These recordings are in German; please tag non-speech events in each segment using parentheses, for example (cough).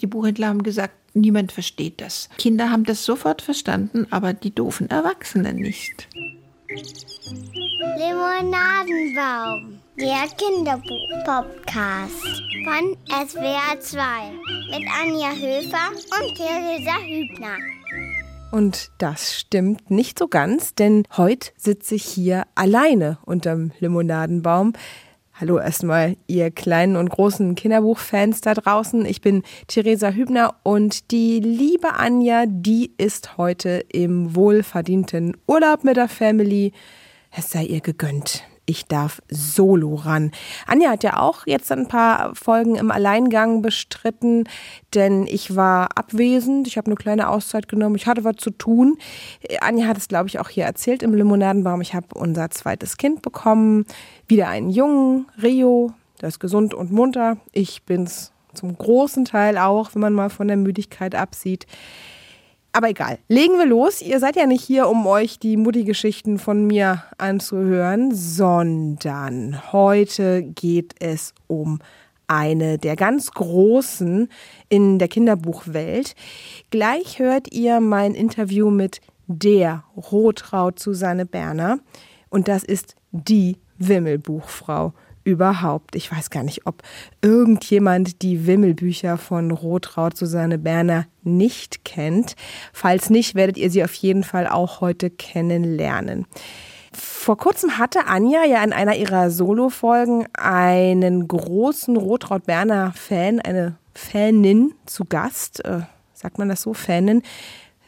Die Buchhändler haben gesagt, niemand versteht das. Kinder haben das sofort verstanden, aber die doofen Erwachsenen nicht. Limonadenbaum, der Kinderbuch-Podcast von SWR 2 mit Anja Höfer und Theresa Hübner. Und das stimmt nicht so ganz, denn heute sitze ich hier alleine unterm Limonadenbaum. Hallo erstmal, ihr kleinen und großen Kinderbuchfans da draußen. Ich bin Theresa Hübner und die liebe Anja, die ist heute im wohlverdienten Urlaub mit der Family. Es sei ihr gegönnt ich darf solo ran. Anja hat ja auch jetzt ein paar Folgen im Alleingang bestritten, denn ich war abwesend. Ich habe eine kleine Auszeit genommen. Ich hatte was zu tun. Anja hat es, glaube ich, auch hier erzählt im Limonadenbaum. Ich habe unser zweites Kind bekommen. Wieder einen Jungen, Rio. Der ist gesund und munter. Ich bin's zum großen Teil auch, wenn man mal von der Müdigkeit absieht. Aber egal, legen wir los. Ihr seid ja nicht hier, um euch die Mutti-Geschichten von mir anzuhören, sondern heute geht es um eine der ganz großen in der Kinderbuchwelt. Gleich hört ihr mein Interview mit der Rotraut Susanne Berner und das ist die Wimmelbuchfrau überhaupt. Ich weiß gar nicht, ob irgendjemand die Wimmelbücher von Rotraut Susanne Berner nicht kennt. Falls nicht, werdet ihr sie auf jeden Fall auch heute kennenlernen. Vor kurzem hatte Anja ja in einer ihrer Solo-Folgen einen großen Rotraut Berner Fan, eine Fanin zu Gast. Äh, sagt man das so? Fanin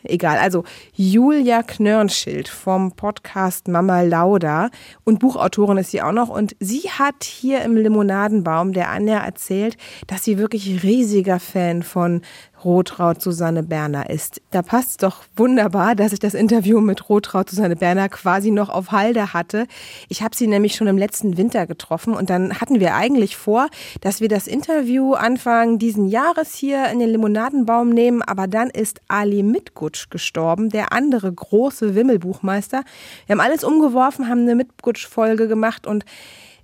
egal. Also Julia Knörnschild vom Podcast Mama Lauda und Buchautorin ist sie auch noch. Und sie hat hier im Limonadenbaum der Anja erzählt, dass sie wirklich riesiger Fan von Rotraut Susanne Berner ist. Da passt es doch wunderbar, dass ich das Interview mit Rotraut Susanne Berner quasi noch auf Halde hatte. Ich habe sie nämlich schon im letzten Winter getroffen und dann hatten wir eigentlich vor, dass wir das Interview Anfang diesen Jahres hier in den Limonadenbaum nehmen, aber dann ist Ali Mitgutsch gestorben, der andere große Wimmelbuchmeister. Wir haben alles umgeworfen, haben eine Mitgutsch-Folge gemacht und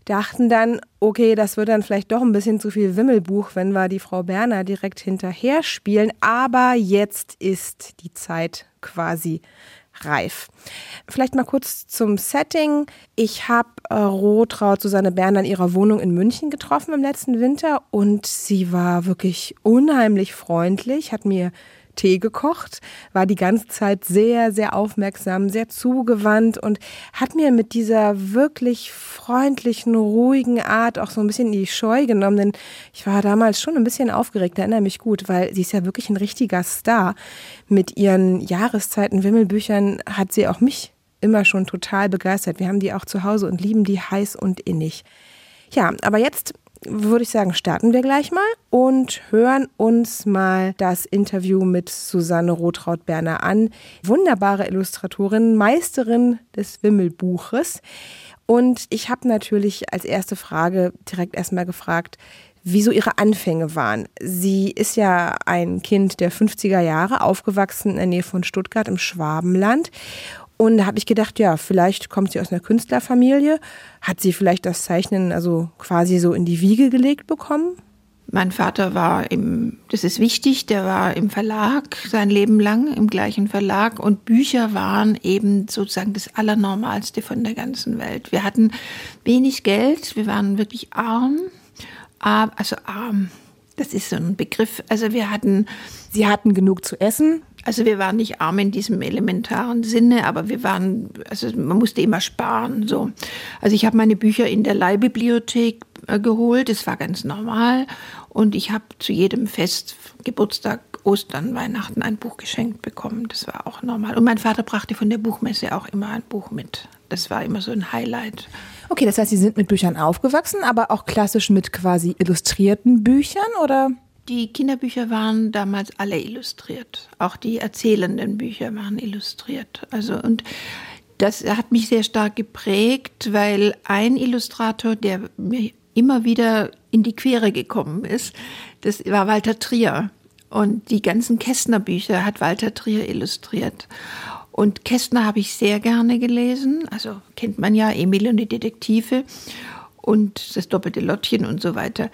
dachten dann, okay, das wird dann vielleicht doch ein bisschen zu viel Wimmelbuch, wenn wir die Frau Berner direkt hinterher spielen. Aber jetzt ist die Zeit quasi reif. Vielleicht mal kurz zum Setting. Ich habe äh, Rotraut Susanne Berner in ihrer Wohnung in München getroffen im letzten Winter und sie war wirklich unheimlich freundlich, hat mir Tee gekocht, war die ganze Zeit sehr, sehr aufmerksam, sehr zugewandt und hat mir mit dieser wirklich freundlichen, ruhigen Art auch so ein bisschen in die Scheu genommen, denn ich war damals schon ein bisschen aufgeregt, erinnere mich gut, weil sie ist ja wirklich ein richtiger Star. Mit ihren Jahreszeiten Wimmelbüchern hat sie auch mich immer schon total begeistert. Wir haben die auch zu Hause und lieben die heiß und innig. Ja, aber jetzt würde ich sagen, starten wir gleich mal und hören uns mal das Interview mit Susanne Rotraut-Berner an. Wunderbare Illustratorin, Meisterin des Wimmelbuches. Und ich habe natürlich als erste Frage direkt erstmal gefragt, wieso ihre Anfänge waren. Sie ist ja ein Kind der 50er Jahre, aufgewachsen in der Nähe von Stuttgart im Schwabenland und da habe ich gedacht, ja, vielleicht kommt sie aus einer Künstlerfamilie. Hat sie vielleicht das Zeichnen also quasi so in die Wiege gelegt bekommen? Mein Vater war im, das ist wichtig, der war im Verlag sein Leben lang, im gleichen Verlag. Und Bücher waren eben sozusagen das Allernormalste von der ganzen Welt. Wir hatten wenig Geld, wir waren wirklich arm, also arm. Das ist so ein Begriff. Also wir hatten. Sie hatten genug zu essen? Also wir waren nicht arm in diesem elementaren Sinne, aber wir waren, also man musste immer sparen. So. Also ich habe meine Bücher in der Leihbibliothek äh, geholt, das war ganz normal. Und ich habe zu jedem Fest, Geburtstag, Ostern, Weihnachten ein Buch geschenkt bekommen. Das war auch normal. Und mein Vater brachte von der Buchmesse auch immer ein Buch mit. Das war immer so ein Highlight. Okay, das heißt, Sie sind mit Büchern aufgewachsen, aber auch klassisch mit quasi illustrierten Büchern, oder? Die Kinderbücher waren damals alle illustriert. Auch die erzählenden Bücher waren illustriert. Also und das hat mich sehr stark geprägt, weil ein Illustrator, der mir immer wieder in die Quere gekommen ist, das war Walter Trier. Und die ganzen Kästner Bücher hat Walter Trier illustriert. Und Kästner habe ich sehr gerne gelesen. Also kennt man ja, Emil und die Detektive und das doppelte Lottchen und so weiter.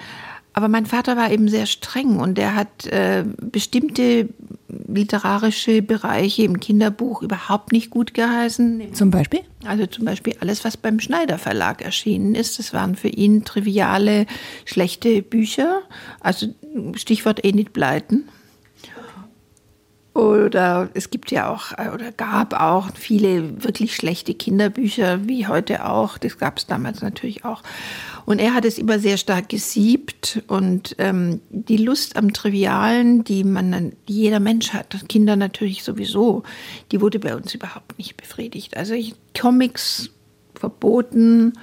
Aber mein Vater war eben sehr streng und er hat äh, bestimmte literarische Bereiche im Kinderbuch überhaupt nicht gut geheißen. Zum Beispiel? Also zum Beispiel alles, was beim Schneider Verlag erschienen ist. Das waren für ihn triviale, schlechte Bücher. Also Stichwort Enid Bleiten. Oder es gibt ja auch oder gab auch viele wirklich schlechte Kinderbücher, wie heute auch. Das gab es damals natürlich auch. Und er hat es immer sehr stark gesiebt und ähm, die Lust am Trivialen, die man, die jeder Mensch hat, Kinder natürlich sowieso, die wurde bei uns überhaupt nicht befriedigt. Also ich, Comics verboten,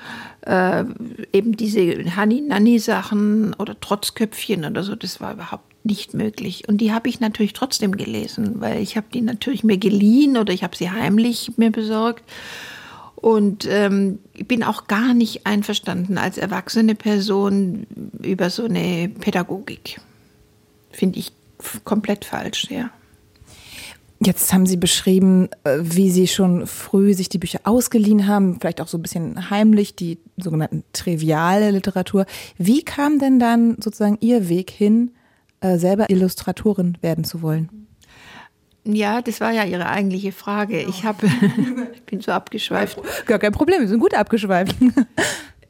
äh, eben diese Hani-Nanni-Sachen oder Trotzköpfchen oder so, das war überhaupt nicht möglich. Und die habe ich natürlich trotzdem gelesen, weil ich habe die natürlich mir geliehen oder ich habe sie heimlich mir besorgt. Und ähm, ich bin auch gar nicht einverstanden als erwachsene Person über so eine Pädagogik. Finde ich komplett falsch, ja. Jetzt haben Sie beschrieben, äh, wie Sie schon früh sich die Bücher ausgeliehen haben, vielleicht auch so ein bisschen heimlich, die sogenannten triviale Literatur. Wie kam denn dann sozusagen Ihr Weg hin, äh, selber Illustratorin werden zu wollen? Ja, das war ja Ihre eigentliche Frage. Ich habe, (laughs) bin so abgeschweift. Gar kein Problem, wir sind gut abgeschweift. (laughs)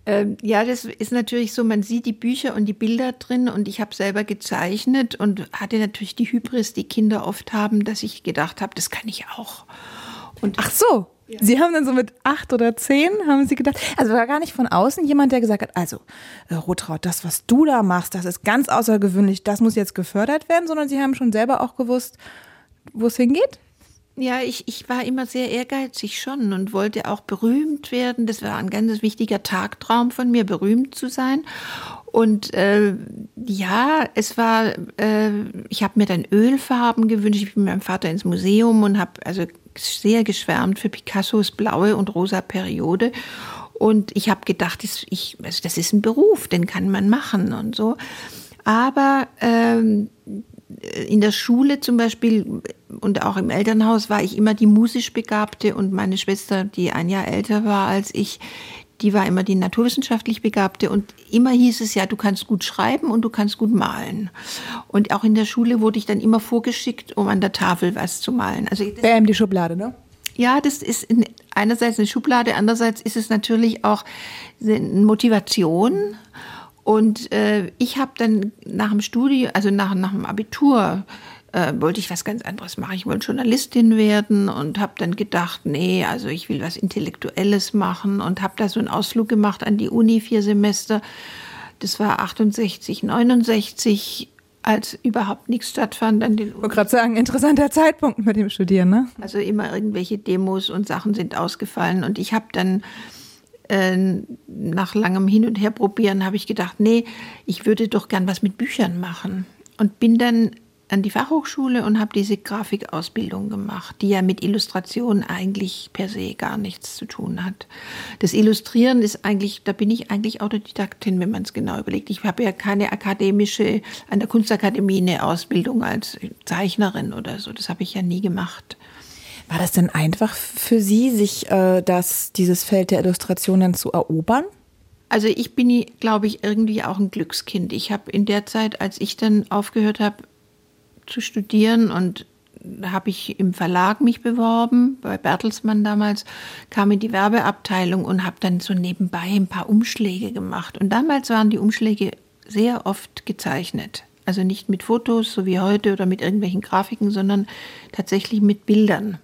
Ähm, ja, das ist natürlich so, man sieht die Bücher und die Bilder drin und ich habe selber gezeichnet und hatte natürlich die Hybris, die Kinder oft haben, dass ich gedacht habe, das kann ich auch. Und Ach so, ja. Sie haben dann so mit acht oder zehn, haben Sie gedacht, also war gar nicht von außen jemand, der gesagt hat, also äh, Rotraud, das, was du da machst, das ist ganz außergewöhnlich, das muss jetzt gefördert werden, sondern Sie haben schon selber auch gewusst, wo es hingeht? Ja, ich, ich war immer sehr ehrgeizig schon und wollte auch berühmt werden. Das war ein ganz wichtiger Tagtraum von mir, berühmt zu sein. Und äh, ja, es war, äh, ich habe mir dann Ölfarben gewünscht. Ich bin mit meinem Vater ins Museum und habe also sehr geschwärmt für Picassos blaue und rosa Periode. Und ich habe gedacht, das, ich, also das ist ein Beruf, den kann man machen und so. Aber ähm, in der Schule zum Beispiel und auch im Elternhaus war ich immer die musisch Begabte und meine Schwester, die ein Jahr älter war als ich, die war immer die naturwissenschaftlich Begabte und immer hieß es ja, du kannst gut schreiben und du kannst gut malen. Und auch in der Schule wurde ich dann immer vorgeschickt, um an der Tafel was zu malen. Also Bäm, die Schublade, ne? Ja, das ist einerseits eine Schublade, andererseits ist es natürlich auch eine Motivation. Und äh, ich habe dann nach dem Studium, also nach, nach dem Abitur, äh, wollte ich was ganz anderes machen. Ich wollte Journalistin werden und habe dann gedacht, nee, also ich will was Intellektuelles machen und habe da so einen Ausflug gemacht an die Uni, vier Semester. Das war 68, 69 als überhaupt nichts stattfand an den Ich wollte gerade sagen, interessanter Zeitpunkt mit dem Studieren, ne? Also immer irgendwelche Demos und Sachen sind ausgefallen und ich habe dann äh, nach langem Hin und Her probieren, habe ich gedacht, nee, ich würde doch gern was mit Büchern machen und bin dann an die Fachhochschule und habe diese Grafikausbildung gemacht, die ja mit Illustration eigentlich per se gar nichts zu tun hat. Das Illustrieren ist eigentlich, da bin ich eigentlich Autodidaktin, wenn man es genau überlegt. Ich habe ja keine akademische, an der Kunstakademie eine Ausbildung als Zeichnerin oder so. Das habe ich ja nie gemacht. War das denn einfach für Sie, sich äh, das, dieses Feld der Illustration dann zu erobern? Also ich bin, glaube ich, irgendwie auch ein Glückskind. Ich habe in der Zeit, als ich dann aufgehört habe, zu studieren und habe ich im Verlag mich beworben, bei Bertelsmann damals, kam in die Werbeabteilung und habe dann so nebenbei ein paar Umschläge gemacht. Und damals waren die Umschläge sehr oft gezeichnet. Also nicht mit Fotos, so wie heute, oder mit irgendwelchen Grafiken, sondern tatsächlich mit Bildern.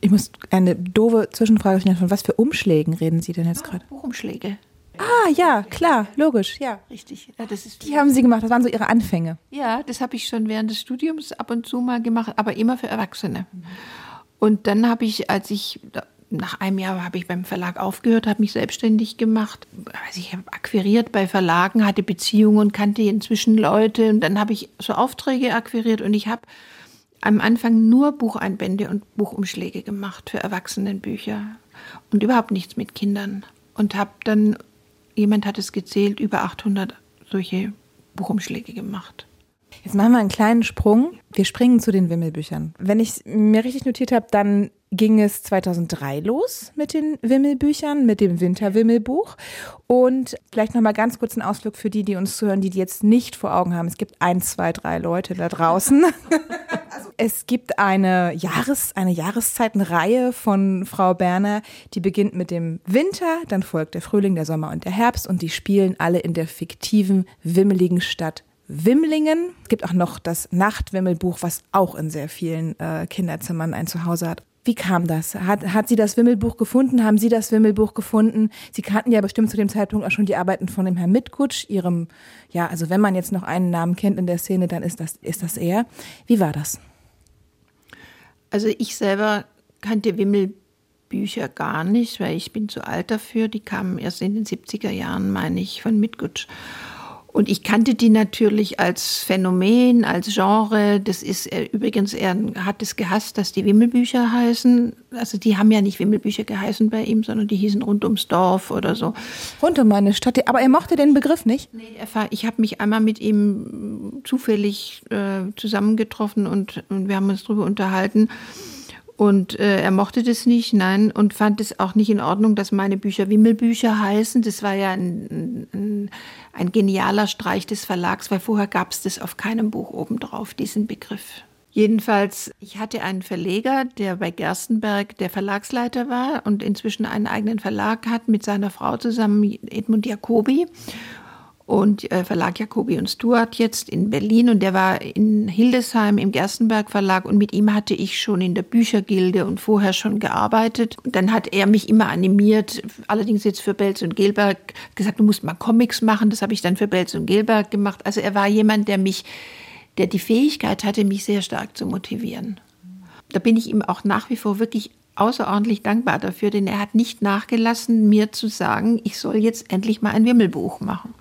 Ich muss eine doofe Zwischenfrage stellen. Von was für Umschlägen reden Sie denn jetzt gerade? Buchumschläge. Ah, ja, klar, logisch, ja. Richtig. Ja, das ist die haben Sie gemacht, das waren so Ihre Anfänge. Ja, das habe ich schon während des Studiums ab und zu mal gemacht, aber immer für Erwachsene. Und dann habe ich, als ich nach einem Jahr habe ich beim Verlag aufgehört, habe mich selbstständig gemacht. Also ich habe akquiriert bei Verlagen, hatte Beziehungen, kannte inzwischen Leute und dann habe ich so Aufträge akquiriert und ich habe am Anfang nur Bucheinbände und Buchumschläge gemacht für Erwachsenenbücher und überhaupt nichts mit Kindern und habe dann jemand hat es gezählt, über 800 solche Buchumschläge gemacht. Jetzt machen wir einen kleinen Sprung. Wir springen zu den Wimmelbüchern. Wenn ich mir richtig notiert habe, dann ging es 2003 los mit den Wimmelbüchern, mit dem Winterwimmelbuch. Und vielleicht nochmal ganz kurz einen Ausflug für die, die uns zuhören, die die jetzt nicht vor Augen haben. Es gibt ein, zwei, drei Leute da draußen. (laughs) es gibt eine Jahres, eine Jahreszeitenreihe von Frau Berner, die beginnt mit dem Winter, dann folgt der Frühling, der Sommer und der Herbst und die spielen alle in der fiktiven, wimmeligen Stadt Wimmlingen. Es gibt auch noch das Nachtwimmelbuch, was auch in sehr vielen äh, Kinderzimmern ein Zuhause hat. Wie kam das? Hat, hat sie das Wimmelbuch gefunden? Haben Sie das Wimmelbuch gefunden? Sie kannten ja bestimmt zu dem Zeitpunkt auch schon die Arbeiten von dem Herrn Mitkutsch, Ihrem, ja, also wenn man jetzt noch einen Namen kennt in der Szene, dann ist das, ist das er. Wie war das? Also ich selber kannte Wimmelbücher gar nicht, weil ich bin zu alt dafür. Die kamen erst in den 70er Jahren, meine ich, von Mitkutsch. Und ich kannte die natürlich als Phänomen, als Genre. Das ist er, übrigens, er hat es gehasst, dass die Wimmelbücher heißen. Also die haben ja nicht Wimmelbücher geheißen bei ihm, sondern die hießen rund ums Dorf oder so. Rund um meine Stadt. Aber er mochte den Begriff nicht? Nee, ich habe mich einmal mit ihm zufällig äh, zusammengetroffen und, und wir haben uns darüber unterhalten. Und äh, er mochte das nicht, nein, und fand es auch nicht in Ordnung, dass meine Bücher Wimmelbücher heißen. Das war ja ein, ein, ein genialer Streich des Verlags, weil vorher gab es das auf keinem Buch obendrauf, diesen Begriff. Jedenfalls, ich hatte einen Verleger, der bei Gerstenberg der Verlagsleiter war und inzwischen einen eigenen Verlag hat mit seiner Frau zusammen, Edmund Jacobi und äh, Verlag Jacobi und Stuart jetzt in Berlin und der war in Hildesheim im Gerstenberg Verlag und mit ihm hatte ich schon in der Büchergilde und vorher schon gearbeitet. Und dann hat er mich immer animiert, allerdings jetzt für Belz und Gelberg, gesagt, du musst mal Comics machen. Das habe ich dann für Belz und Gelberg gemacht. Also er war jemand, der mich, der die Fähigkeit hatte, mich sehr stark zu motivieren. Da bin ich ihm auch nach wie vor wirklich außerordentlich dankbar dafür, denn er hat nicht nachgelassen, mir zu sagen, ich soll jetzt endlich mal ein Wimmelbuch machen.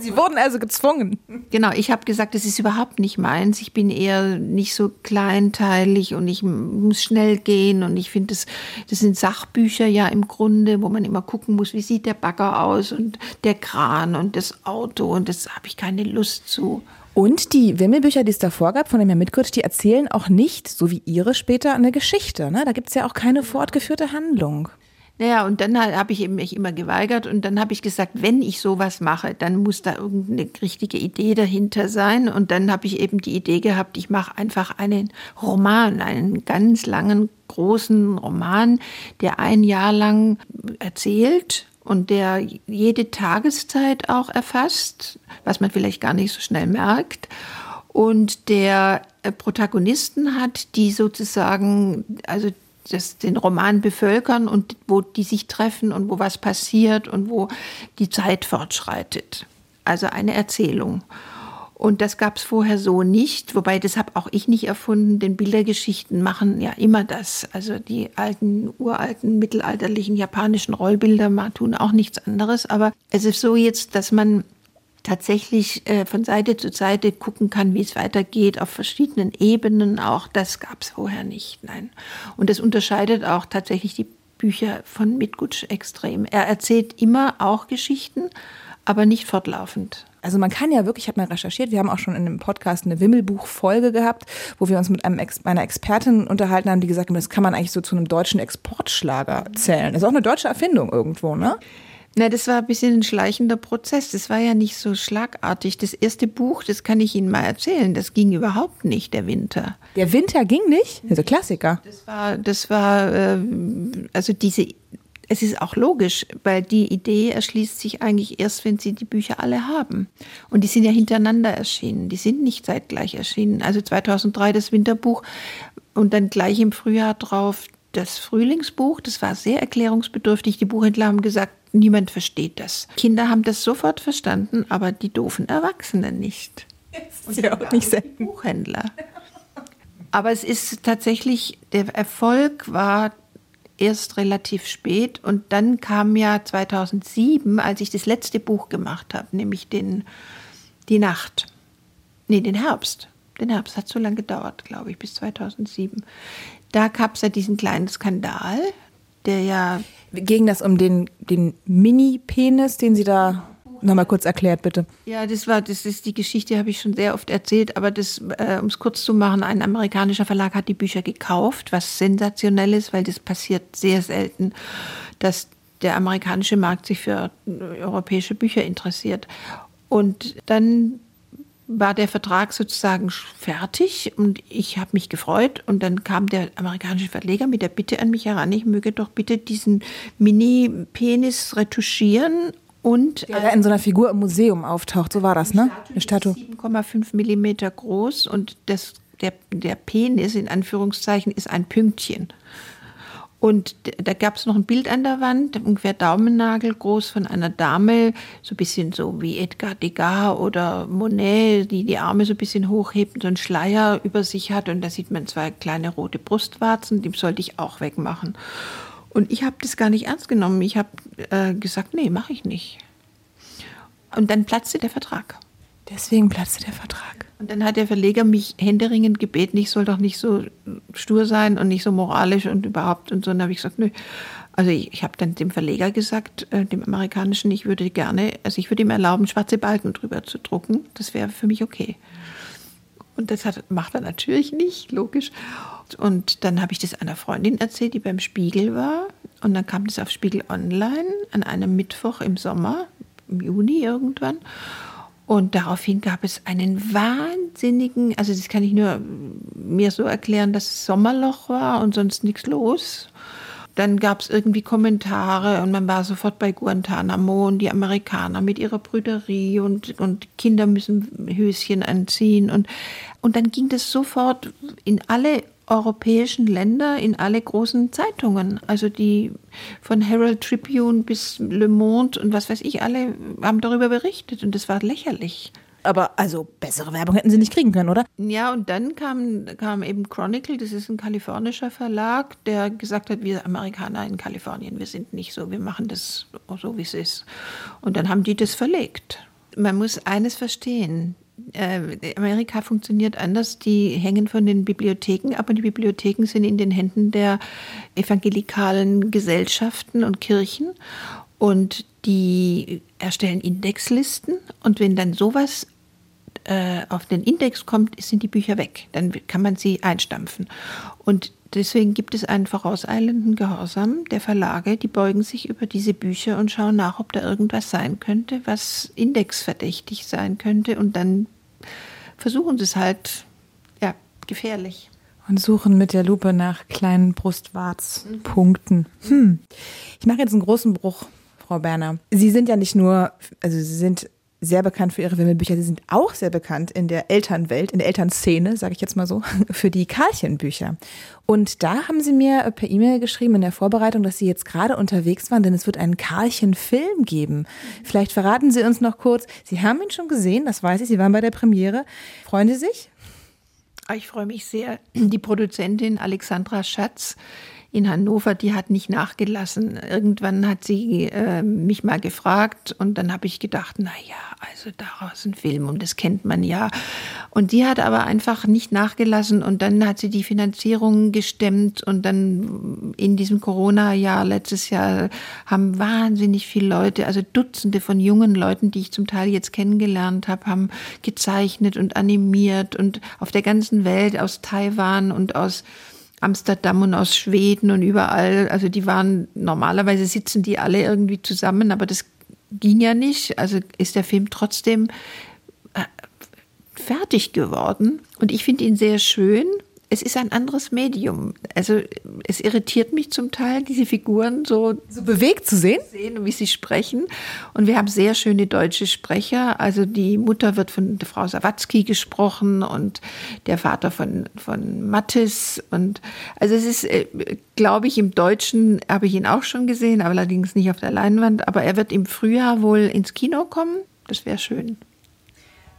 Sie wurden also gezwungen. Genau, ich habe gesagt, das ist überhaupt nicht meins. Ich bin eher nicht so kleinteilig und ich muss schnell gehen und ich finde, das, das sind Sachbücher ja im Grunde, wo man immer gucken muss, wie sieht der Bagger aus und der Kran und das Auto und das habe ich keine Lust zu. Und die Wimmelbücher, die es davor gab von dem Herrn Mitkurt, die erzählen auch nicht, so wie ihre später, eine Geschichte. Ne? Da gibt es ja auch keine fortgeführte Handlung. Naja, und dann habe ich mich immer geweigert und dann habe ich gesagt, wenn ich sowas mache, dann muss da irgendeine richtige Idee dahinter sein. Und dann habe ich eben die Idee gehabt, ich mache einfach einen Roman, einen ganz langen, großen Roman, der ein Jahr lang erzählt und der jede Tageszeit auch erfasst, was man vielleicht gar nicht so schnell merkt. Und der äh, Protagonisten hat, die sozusagen, also das, den Roman bevölkern und wo die sich treffen und wo was passiert und wo die Zeit fortschreitet. Also eine Erzählung. Und das gab es vorher so nicht, wobei das habe auch ich nicht erfunden, denn Bildergeschichten machen ja immer das. Also die alten, uralten, mittelalterlichen japanischen Rollbilder tun auch nichts anderes. Aber es ist so jetzt, dass man tatsächlich äh, von Seite zu Seite gucken kann, wie es weitergeht, auf verschiedenen Ebenen. Auch das gab es vorher nicht. Nein. Und das unterscheidet auch tatsächlich die Bücher von Mitgutsch extrem. Er erzählt immer auch Geschichten, aber nicht fortlaufend. Also man kann ja wirklich, ich habe mal recherchiert, wir haben auch schon in einem Podcast eine Wimmelbuch-Folge gehabt, wo wir uns mit einem Ex meiner Expertin unterhalten haben, die gesagt haben, das kann man eigentlich so zu einem deutschen Exportschlager zählen. Das ist auch eine deutsche Erfindung irgendwo, ne? Na, das war ein bisschen ein schleichender Prozess. Das war ja nicht so schlagartig. Das erste Buch, das kann ich Ihnen mal erzählen, das ging überhaupt nicht, der Winter. Der Winter ging nicht? Also Klassiker. Das war, das war, äh, also diese es ist auch logisch, weil die Idee erschließt sich eigentlich erst, wenn Sie die Bücher alle haben. Und die sind ja hintereinander erschienen. Die sind nicht zeitgleich erschienen. Also 2003 das Winterbuch und dann gleich im Frühjahr drauf das Frühlingsbuch. Das war sehr erklärungsbedürftig. Die Buchhändler haben gesagt, niemand versteht das. Kinder haben das sofort verstanden, aber die doofen Erwachsenen nicht. Das ist ja auch nicht selten. Buchhändler. Aber es ist tatsächlich, der Erfolg war erst relativ spät. Und dann kam ja 2007, als ich das letzte Buch gemacht habe, nämlich den, die Nacht. Nee, den Herbst. Den Herbst hat so lange gedauert, glaube ich, bis 2007. Da gab es ja diesen kleinen Skandal, der ja. Ging das um den, den Mini-Penis, den Sie da Nochmal kurz erklärt, bitte. Ja, das war, das ist die Geschichte, habe ich schon sehr oft erzählt, aber das, äh, um es kurz zu machen, ein amerikanischer Verlag hat die Bücher gekauft, was sensationell ist, weil das passiert sehr selten, dass der amerikanische Markt sich für europäische Bücher interessiert. Und dann war der Vertrag sozusagen fertig und ich habe mich gefreut und dann kam der amerikanische Verleger mit der Bitte an mich heran, ich möge doch bitte diesen Mini-Penis retuschieren und der in so einer Figur im Museum auftaucht, so war das, ne? Eine Statue. 7,5 Millimeter groß und das, der, der Penis in Anführungszeichen ist ein Pünktchen. Und da gab es noch ein Bild an der Wand, ungefähr Daumennagel groß von einer Dame, so ein bisschen so wie Edgar Degas oder Monet, die die Arme so ein bisschen hochhebt und so einen Schleier über sich hat. Und da sieht man zwei kleine rote Brustwarzen, die sollte ich auch wegmachen. Und ich habe das gar nicht ernst genommen. Ich habe äh, gesagt, nee, mache ich nicht. Und dann platzte der Vertrag. Deswegen platzte der Vertrag. Und dann hat der Verleger mich händeringend gebeten, ich soll doch nicht so stur sein und nicht so moralisch und überhaupt und so. Und dann habe ich gesagt, nö. Also ich, ich habe dann dem Verleger gesagt, äh, dem amerikanischen, ich würde gerne, also ich würde ihm erlauben, schwarze Balken drüber zu drucken. Das wäre für mich okay. Und das hat, macht er natürlich nicht, logisch. Und dann habe ich das einer Freundin erzählt, die beim Spiegel war. Und dann kam das auf Spiegel Online an einem Mittwoch im Sommer, im Juni irgendwann. Und daraufhin gab es einen wahnsinnigen, also das kann ich nur mir so erklären, dass es Sommerloch war und sonst nichts los. Dann gab es irgendwie Kommentare und man war sofort bei Guantanamo und die Amerikaner mit ihrer Brüderie und, und Kinder müssen Höschen anziehen. Und, und dann ging das sofort in alle europäischen Länder in alle großen Zeitungen. Also die von Herald Tribune bis Le Monde und was weiß ich, alle haben darüber berichtet und das war lächerlich. Aber also bessere Werbung hätten sie nicht kriegen können, oder? Ja, und dann kam, kam eben Chronicle, das ist ein kalifornischer Verlag, der gesagt hat, wir Amerikaner in Kalifornien, wir sind nicht so, wir machen das so, wie es ist. Und dann haben die das verlegt. Man muss eines verstehen, äh, Amerika funktioniert anders. Die hängen von den Bibliotheken ab und die Bibliotheken sind in den Händen der evangelikalen Gesellschaften und Kirchen. Und die erstellen Indexlisten. Und wenn dann sowas äh, auf den Index kommt, sind die Bücher weg. Dann kann man sie einstampfen. Und deswegen gibt es einen vorauseilenden Gehorsam der Verlage, die beugen sich über diese Bücher und schauen nach, ob da irgendwas sein könnte, was indexverdächtig sein könnte. Und dann versuchen sie es halt, ja, gefährlich. Und suchen mit der Lupe nach kleinen Brustwarzpunkten. Hm. Ich mache jetzt einen großen Bruch, Frau Berner. Sie sind ja nicht nur, also Sie sind sehr bekannt für ihre Wimmelbücher. Sie sind auch sehr bekannt in der Elternwelt, in der Elternszene, sage ich jetzt mal so, (laughs) für die Karlchenbücher. Und da haben Sie mir per E-Mail geschrieben in der Vorbereitung, dass Sie jetzt gerade unterwegs waren, denn es wird einen Karlchen-Film geben. Vielleicht verraten Sie uns noch kurz. Sie haben ihn schon gesehen, das weiß ich. Sie waren bei der Premiere. Freuen Sie sich? Ah, ich freue mich sehr. Die Produzentin Alexandra Schatz in Hannover, die hat nicht nachgelassen. Irgendwann hat sie äh, mich mal gefragt und dann habe ich gedacht, na ja, also daraus ein Film und das kennt man ja. Und die hat aber einfach nicht nachgelassen und dann hat sie die Finanzierung gestemmt und dann in diesem Corona-Jahr letztes Jahr haben wahnsinnig viele Leute, also Dutzende von jungen Leuten, die ich zum Teil jetzt kennengelernt habe, haben gezeichnet und animiert und auf der ganzen Welt aus Taiwan und aus Amsterdam und aus Schweden und überall. Also die waren, normalerweise sitzen die alle irgendwie zusammen, aber das ging ja nicht. Also ist der Film trotzdem äh, fertig geworden. Und ich finde ihn sehr schön es ist ein anderes Medium. Also es irritiert mich zum Teil, diese Figuren so, so bewegt zu sehen. sehen, wie sie sprechen. Und wir haben sehr schöne deutsche Sprecher. Also die Mutter wird von der Frau Sawatzki gesprochen und der Vater von, von Mattes. Und also es ist, äh, glaube ich, im Deutschen habe ich ihn auch schon gesehen, aber allerdings nicht auf der Leinwand. Aber er wird im Frühjahr wohl ins Kino kommen. Das wäre schön.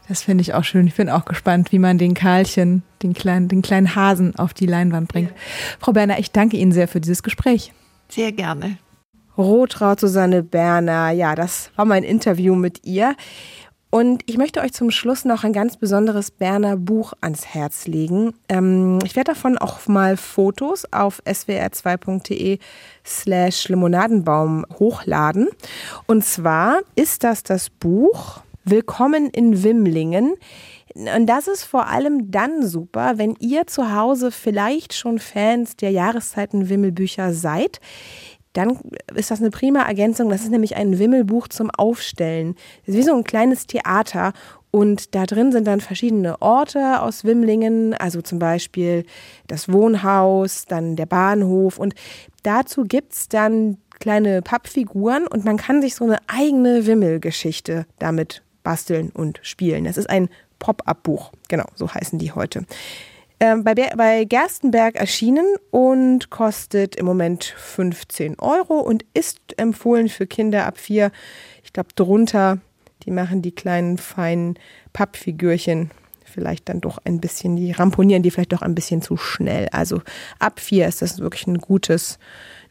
Das finde ich auch schön. Ich bin auch gespannt, wie man den Karlchen, den kleinen, den kleinen Hasen auf die Leinwand bringt. Ja. Frau Berner, ich danke Ihnen sehr für dieses Gespräch. Sehr gerne. Rotraut Susanne Berner, ja, das war mein Interview mit ihr. Und ich möchte euch zum Schluss noch ein ganz besonderes Berner Buch ans Herz legen. Ähm, ich werde davon auch mal Fotos auf swr2.de slash Limonadenbaum hochladen. Und zwar ist das das Buch Willkommen in Wimlingen. Und das ist vor allem dann super, wenn ihr zu Hause vielleicht schon Fans der Jahreszeiten-Wimmelbücher seid dann ist das eine prima Ergänzung. Das ist nämlich ein Wimmelbuch zum Aufstellen. Das ist wie so ein kleines Theater und da drin sind dann verschiedene Orte aus Wimlingen, also zum Beispiel das Wohnhaus, dann der Bahnhof. Und dazu gibt es dann kleine Pappfiguren und man kann sich so eine eigene Wimmelgeschichte damit basteln und spielen. Das ist ein Pop-up-Buch. Genau, so heißen die heute. Ähm, bei, bei Gerstenberg erschienen und kostet im Moment 15 Euro und ist empfohlen für Kinder ab vier. Ich glaube, drunter, die machen die kleinen feinen Pappfigürchen vielleicht dann doch ein bisschen, die ramponieren die vielleicht doch ein bisschen zu schnell. Also ab vier ist das wirklich ein gutes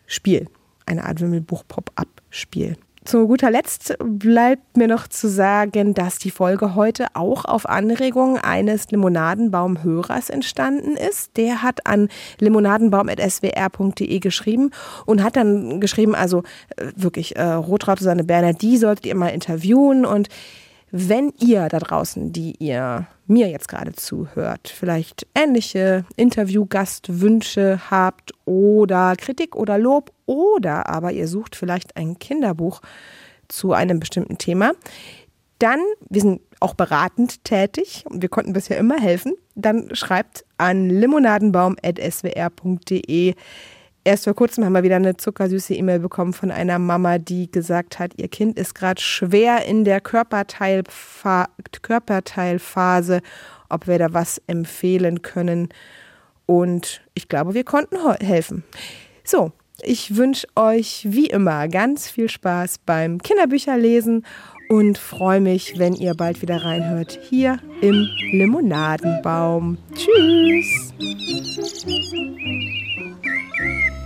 Spiel. Eine Art Wimmelbuch-Pop-Up-Spiel. Zu guter Letzt bleibt mir noch zu sagen, dass die Folge heute auch auf Anregung eines Limonadenbaum-Hörers entstanden ist. Der hat an limonadenbaum.swr.de geschrieben und hat dann geschrieben, also äh, wirklich, äh, Rotraute Susanne Berner, die solltet ihr mal interviewen und wenn ihr da draußen, die ihr mir jetzt gerade zuhört, vielleicht ähnliche Interviewgastwünsche habt oder Kritik oder Lob oder aber ihr sucht vielleicht ein Kinderbuch zu einem bestimmten Thema, dann, wir sind auch beratend tätig und wir konnten bisher immer helfen, dann schreibt an limonadenbaum.swr.de Erst vor kurzem haben wir wieder eine zuckersüße E-Mail bekommen von einer Mama, die gesagt hat, ihr Kind ist gerade schwer in der Körperteilfa Körperteilphase, ob wir da was empfehlen können. Und ich glaube, wir konnten helfen. So, ich wünsche euch wie immer ganz viel Spaß beim Kinderbücherlesen und freue mich, wenn ihr bald wieder reinhört hier im Limonadenbaum. Tschüss! thank you